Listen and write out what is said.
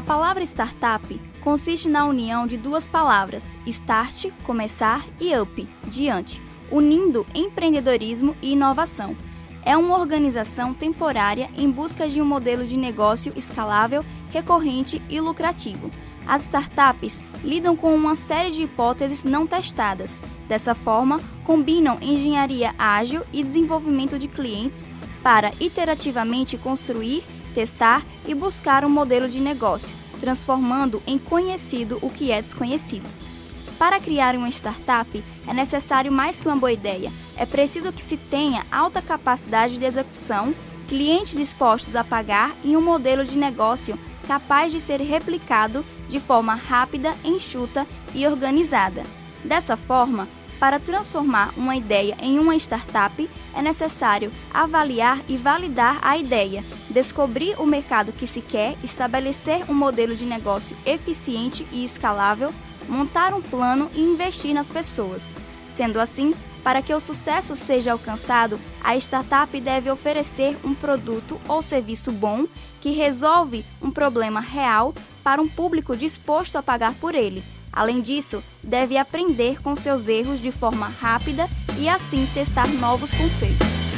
A palavra startup consiste na união de duas palavras, start, começar, e up, diante, unindo empreendedorismo e inovação. É uma organização temporária em busca de um modelo de negócio escalável, recorrente e lucrativo. As startups lidam com uma série de hipóteses não testadas. Dessa forma, combinam engenharia ágil e desenvolvimento de clientes para iterativamente construir, testar e buscar um modelo de negócio, transformando em conhecido o que é desconhecido. Para criar uma startup, é necessário mais que uma boa ideia. É preciso que se tenha alta capacidade de execução, clientes dispostos a pagar e um modelo de negócio capaz de ser replicado de forma rápida, enxuta e organizada. Dessa forma, para transformar uma ideia em uma startup, é necessário avaliar e validar a ideia, descobrir o mercado que se quer, estabelecer um modelo de negócio eficiente e escalável, montar um plano e investir nas pessoas. Sendo assim, para que o sucesso seja alcançado, a startup deve oferecer um produto ou serviço bom que resolve um problema real para um público disposto a pagar por ele Além disso, deve aprender com seus erros de forma rápida e assim testar novos conceitos.